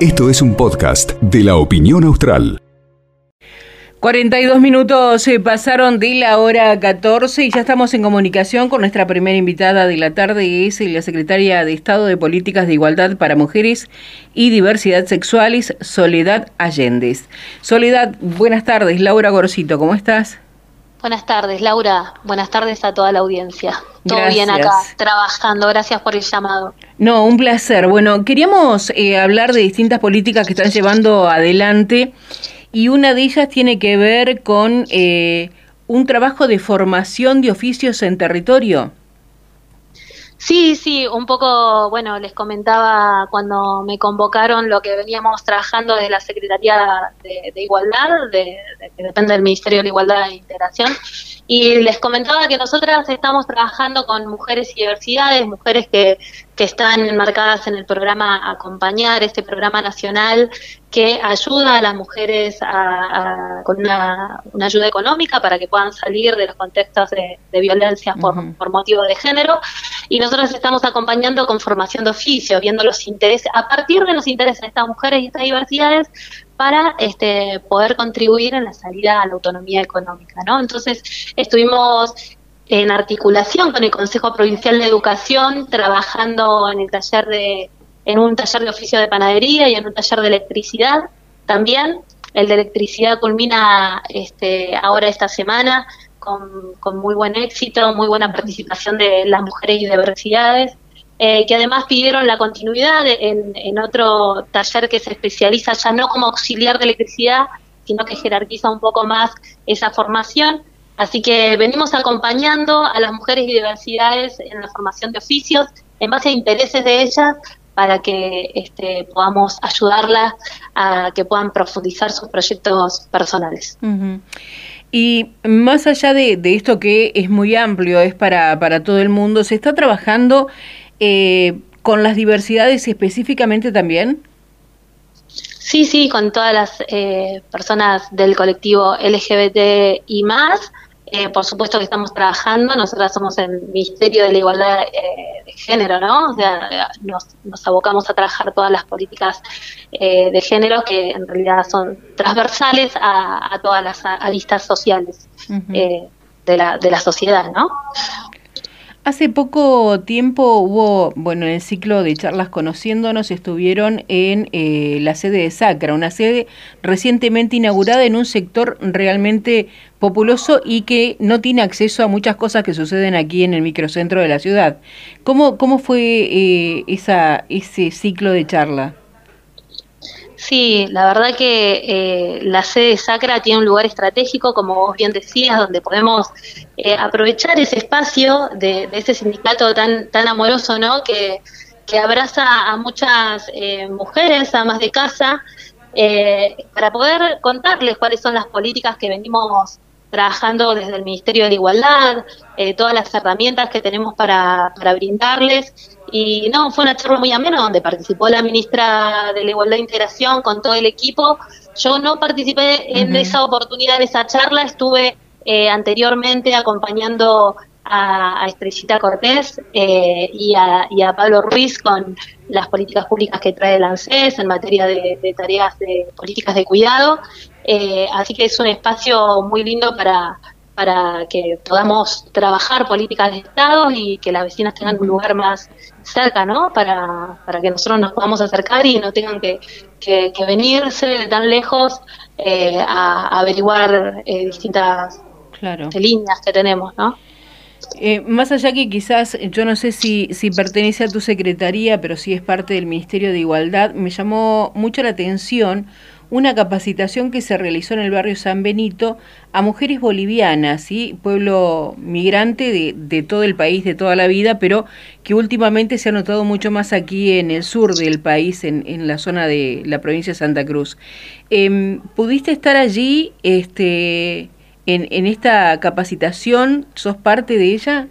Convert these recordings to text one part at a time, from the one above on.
Esto es un podcast de la opinión austral. 42 minutos se pasaron de la hora 14 y ya estamos en comunicación con nuestra primera invitada de la tarde, es la secretaria de Estado de Políticas de Igualdad para Mujeres y Diversidad Sexuales, Soledad Allendez. Soledad, buenas tardes. Laura Gorcito, ¿cómo estás? Buenas tardes, Laura. Buenas tardes a toda la audiencia. Todo bien acá, trabajando. Gracias por el llamado. No, un placer. Bueno, queríamos eh, hablar de distintas políticas que están llevando adelante y una de ellas tiene que ver con eh, un trabajo de formación de oficios en territorio. Sí, sí, un poco, bueno, les comentaba cuando me convocaron lo que veníamos trabajando desde la Secretaría de, Igualdad, de, que depende del Ministerio de Igualdad e Integración, y les comentaba que nosotras estamos trabajando con mujeres y diversidades, mujeres que, que están enmarcadas en el programa Acompañar, este programa nacional que ayuda a las mujeres a, con una, ayuda económica para que puedan salir de los contextos de, violencia por, por motivo de género. Y nosotros estamos acompañando con formación de oficio, viendo los intereses, a partir de los intereses de estas mujeres y estas diversidades, para este, poder contribuir en la salida a la autonomía económica. ¿no? Entonces, estuvimos en articulación con el Consejo Provincial de Educación, trabajando en el taller de, en un taller de oficio de panadería y en un taller de electricidad también. El de electricidad culmina este, ahora esta semana con, con muy buen éxito, muy buena participación de las mujeres y diversidades. Eh, que además pidieron la continuidad en, otro taller que se especializa ya no como auxiliar de electricidad, sino que jerarquiza un poco más esa formación. Así que venimos acompañando a las mujeres y diversidades en la formación de oficios en base a intereses de ellas para que este, podamos ayudarlas a que puedan profundizar sus proyectos personales. Y más allá de, de, esto que es muy amplio, es para, para todo el mundo, se está trabajando eh, con las diversidades específicamente también? Sí, sí, con todas las eh, personas del colectivo LGBT y más. Eh, por supuesto que estamos trabajando, nosotras somos el Ministerio de la Igualdad eh, de Género, ¿no? O sea, nos, abocamos a trabajar todas las políticas de género que en realidad son transversales a, todas las aristas sociales de, la, de la sociedad, ¿no? Hace poco tiempo hubo, bueno, en el ciclo de charlas conociéndonos, estuvieron en eh, la sede de Sacra, una sede recientemente inaugurada en un sector realmente populoso y que no tiene acceso a muchas cosas que suceden aquí en el microcentro de la ciudad. ¿Cómo, cómo fue eh, esa, ese ciclo de charla? Sí, la verdad que eh, la sede Sacra tiene un lugar estratégico, como vos bien decías, donde podemos eh, aprovechar ese espacio de, ese sindicato tan, tan amoroso, ¿no? Que, que abraza a muchas eh, mujeres, amas de casa, para poder contarles cuáles son las políticas que venimos trabajando desde el Ministerio de la Igualdad, todas las herramientas que tenemos para, para brindarles y no, fue una charla muy amena donde participó la ministra de la Igualdad e Integración con todo el equipo. Yo no participé en esa oportunidad, en esa charla, estuve eh, anteriormente acompañando a, Estrellita Cortés eh, y, a, y, a, Pablo Ruiz con las políticas públicas que trae el ANSES en materia de, tareas de políticas de cuidado. Eh, así que es un espacio muy lindo para, para que podamos trabajar políticas de Estado y que las vecinas tengan un lugar más cerca, ¿no? Para, para que nosotros nos podamos acercar y no tengan que, que, venirse de tan lejos eh, a, averiguar eh, distintas líneas que tenemos, ¿no? Eh, más allá que quizás, yo no sé si, si pertenece a tu secretaría, pero sí es parte del Ministerio de Igualdad, me llamó mucho la atención una capacitación que se realizó en el barrio San Benito a mujeres bolivianas, ¿sí? pueblo migrante de, de, todo el país, de toda la vida, pero que últimamente se ha notado mucho más aquí en el sur del país, en, en la zona de la provincia de Santa Cruz. Em, ¿Pudiste estar allí este, en, en esta capacitación? ¿Sos parte de ella?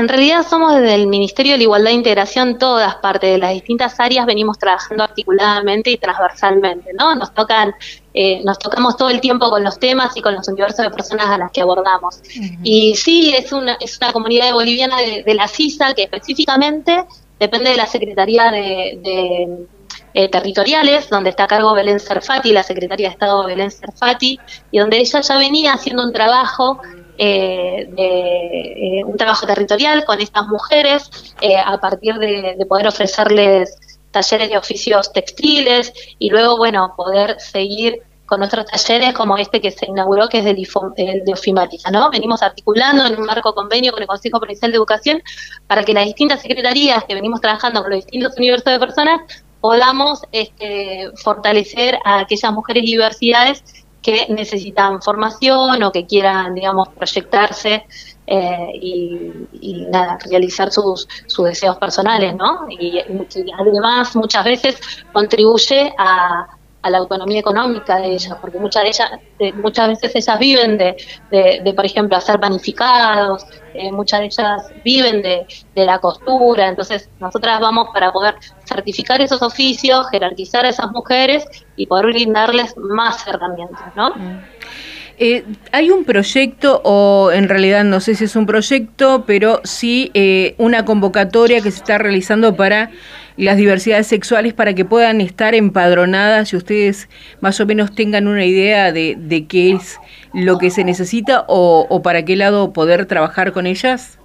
En realidad somos desde el Ministerio de la Igualdad e Integración todas partes de las distintas áreas venimos trabajando articuladamente y transversalmente, ¿no? Nos tocan, eh, nos tocamos todo el tiempo con los temas y con los universos de personas a las que abordamos. Y sí, es una, es una comunidad boliviana de, la CISA que específicamente depende de la Secretaría de, eh, Territoriales, donde está a cargo Belén Serfati, la Secretaría de Estado Belén Serfati, y donde ella ya venía haciendo un trabajo eh, de un trabajo territorial con estas mujeres a partir de, de, poder ofrecerles talleres de oficios textiles y luego, bueno, poder seguir con otros talleres como este que se inauguró, que es de, de ofimática, ¿no? Venimos articulando en un marco convenio con el Consejo Provincial de Educación para que las distintas secretarías que venimos trabajando con los distintos universos de personas podamos este, fortalecer a aquellas mujeres y diversidades que necesitan formación o que quieran, digamos, proyectarse eh, y, nada, realizar sus, sus deseos personales, ¿no? Y, y además muchas veces contribuye a, a la autonomía económica de ellas, porque muchas de ellas, muchas veces ellas viven de, de, por ejemplo, hacer panificados, eh, muchas de ellas viven de, de, la costura, entonces nosotras vamos para poder certificar esos oficios, jerarquizar a esas mujeres y poder brindarles más herramientas, ¿no? Mm. Eh, hay un proyecto, o en realidad no sé si es un proyecto, pero sí eh, una convocatoria que se está realizando para las diversidades sexuales para que puedan estar empadronadas y ustedes más o menos tengan una idea de, de qué es lo que se necesita o, o para qué lado poder trabajar con ellas?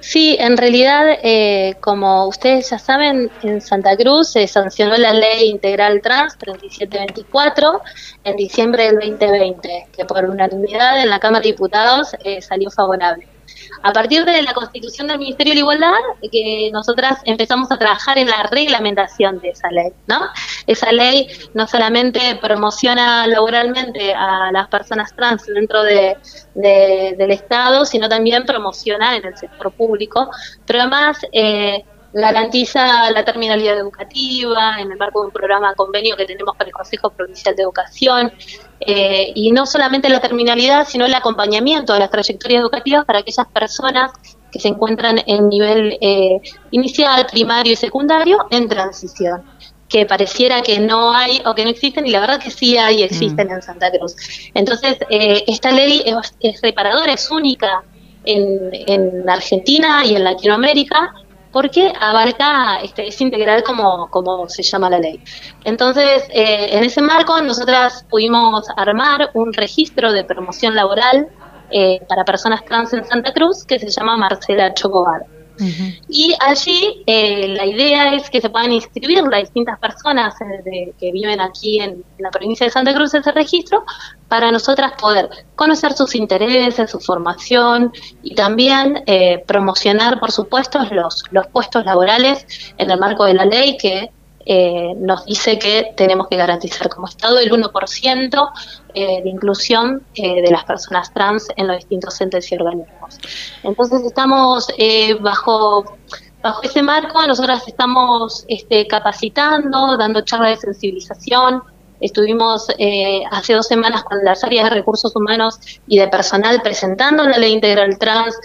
Sí, en realidad, eh, como ustedes ya saben, en Santa Cruz se sancionó la ley integral trans 3724 en diciembre del 2020, que por unanimidad en la Cámara de Diputados eh, salió favorable. A partir de la constitución del Ministerio de la Igualdad, que nosotras empezamos a trabajar en la reglamentación de esa ley, ¿no? Esa ley no solamente promociona laboralmente a las personas trans dentro de, del Estado, sino también promociona en el sector público, pero además eh, garantiza la terminalidad educativa en el marco de un programa convenio que tenemos con el Consejo Provincial de Educación, eh, y no solamente la terminalidad, sino el acompañamiento de las trayectorias educativas para aquellas personas que se encuentran en nivel eh, inicial, primario y secundario en transición que pareciera que no hay o que no existen y la verdad que sí hay y existen mm. en Santa Cruz. Entonces, eh, esta ley es, es, reparadora, es única en, en Argentina y en Latinoamérica porque abarca, este, es integral como, como se llama la ley. Entonces, eh, en ese marco, nosotras pudimos armar un registro de promoción laboral eh, para personas trans en Santa Cruz que se llama Marcela Chocobar. Y allí eh, la idea es que se puedan inscribir las distintas personas eh, que viven aquí en, la provincia de Santa Cruz ese registro para nosotras poder conocer sus intereses, su formación y también eh, promocionar, por supuesto, los, los puestos laborales en el marco de la ley que eh, nos dice que tenemos que garantizar como Estado el 1% eh, de inclusión eh, de las personas trans en los distintos entes y organismos. Entonces estamos bajo bajo ese marco, nosotras estamos este, capacitando, dando charlas de sensibilización. Estuvimos hace dos semanas con las áreas de recursos humanos y de personal presentando la ley integral trans,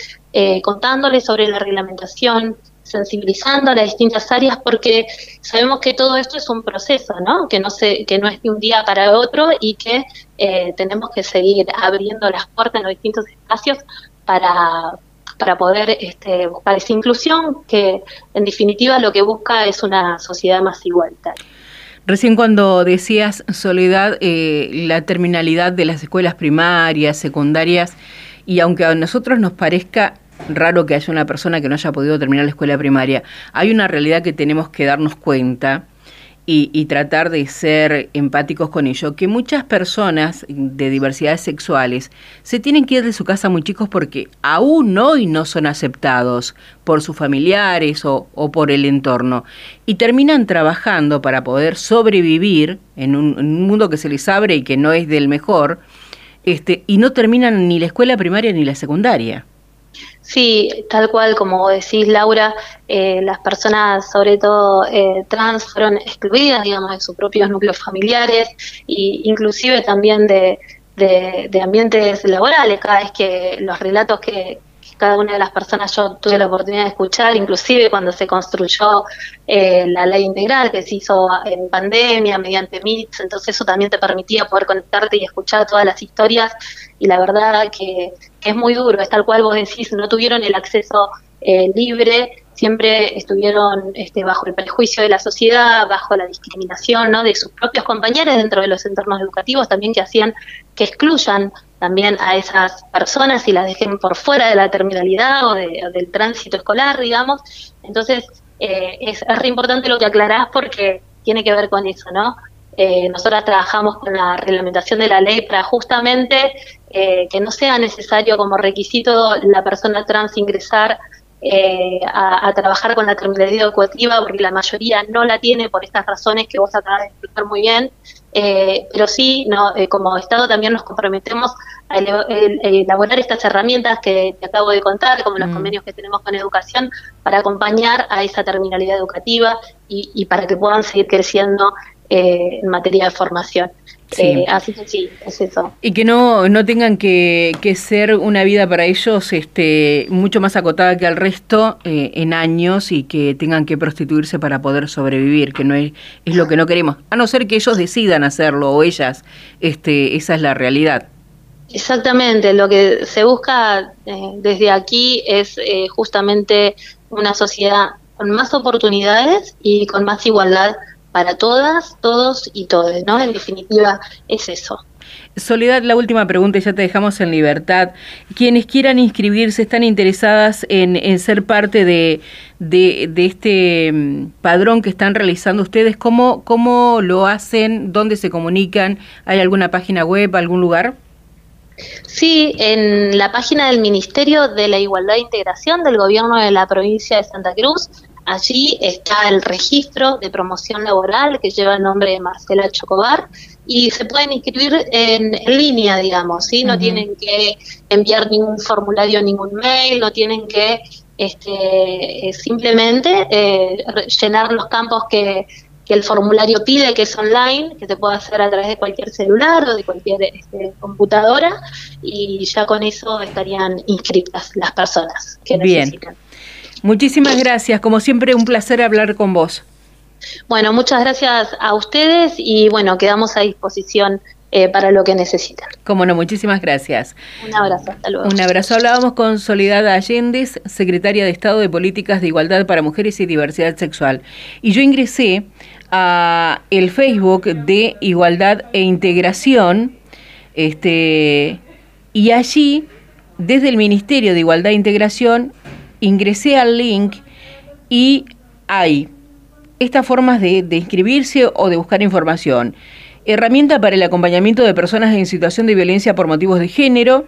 contándoles sobre la reglamentación, sensibilizando a las distintas áreas porque sabemos que todo esto es un proceso, ¿no? Que no se, que no es de un día para otro y que eh, tenemos que seguir abriendo las puertas en los distintos espacios para, para poder este, buscar esa inclusión que en definitiva lo que busca es una sociedad más igualitaria. Recién cuando decías, Soledad, eh, la terminalidad de las escuelas primarias, secundarias, y aunque a nosotros nos parezca raro que haya una persona que no haya podido terminar la escuela primaria. Hay una realidad que tenemos que darnos cuenta y, tratar de ser empáticos con ello, que muchas personas de diversidades sexuales se tienen que ir de su casa muy chicos porque aún hoy no son aceptados por sus familiares o, por el entorno y terminan trabajando para poder sobrevivir en un, en un mundo que se les abre y que no es del mejor, este, y no terminan ni la escuela primaria ni la secundaria. Sí, tal cual como decís Laura, eh, las personas, sobre todo eh, trans, fueron excluidas, digamos, de sus propios núcleos familiares e inclusive también de, de ambientes laborales. Cada vez que los relatos que, cada una de las personas yo tuve la oportunidad de escuchar, inclusive cuando se construyó eh, la ley integral que se hizo en pandemia mediante MITS, entonces eso también te permitía poder conectarte y escuchar todas las historias y la verdad que, es muy duro, es tal cual vos decís, no tuvieron el acceso eh, libre, siempre estuvieron este, bajo el prejuicio de la sociedad, bajo la discriminación ¿no? de sus propios compañeros dentro de los entornos educativos, también que hacían que excluyan también a esas personas y las dejen por fuera de la terminalidad o, del tránsito escolar, digamos. Entonces, eh, es, es re importante lo que aclarás porque tiene que ver con eso, ¿no? Eh, nosotras trabajamos con la reglamentación de la ley para justamente eh, que no sea necesario como requisito la persona trans ingresar eh, a, trabajar con la terminología educativa, porque la mayoría no la tiene por estas razones que vos acabas de explicar muy bien, eh, pero sí, no, como Estado también nos comprometemos a elaborar estas herramientas que te acabo de contar, como los mm. convenios que tenemos con educación, para acompañar a esa terminalidad educativa y, y para que puedan seguir creciendo eh, en materia de formación. Eh, así que sí, es eso. Y que no, no tengan que, ser una vida para ellos este, mucho más acotada que al resto eh, en años y que tengan que prostituirse para poder sobrevivir, que no es, es lo que no queremos. A no ser que ellos decidan hacerlo o ellas, este, esa es la realidad. Exactamente, lo que se busca desde aquí es justamente una sociedad con más oportunidades y con más igualdad para todas, todos y todes, ¿no? En definitiva, es eso. Soledad, la última pregunta y ya te dejamos en libertad. Quienes quieran inscribirse, están interesadas en, ser parte de, de, este mm, padrón que están realizando ustedes, ¿cómo, ¿cómo lo hacen? ¿Dónde se comunican? ¿Hay alguna página web, algún lugar? Sí, en la página del Ministerio de la Igualdad e Integración del Gobierno de la provincia de Santa Cruz Allí está el registro de promoción laboral que lleva el nombre de Marcela Chocobar y se pueden inscribir en, línea, digamos, ¿sí? No tienen que enviar ningún formulario, ningún mail, no tienen que este, eh, simplemente eh, llenar los campos que, el formulario pide, que es online, que se puede hacer a través de cualquier celular o de cualquier este, computadora, y ya con eso estarían inscritas las personas que necesitan. Muchísimas gracias, como siempre un placer hablar con vos. Bueno, muchas gracias a ustedes y bueno, quedamos a disposición eh, para lo que necesitan. Como no, muchísimas gracias. Un abrazo, hasta luego. Un abrazo. Hablábamos con Soledad Allende, secretaria de Estado de Políticas de Igualdad para Mujeres y Diversidad Sexual. Y yo ingresé a el Facebook de Igualdad e Integración, este, y allí, desde el Ministerio de Igualdad e Integración, ingresé al link y hay estas formas de, inscribirse o de buscar información. Herramienta para el acompañamiento de personas en situación de violencia por motivos de género,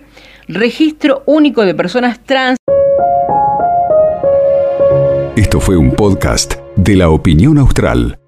registro único de personas trans. Esto fue un podcast de la opinión austral.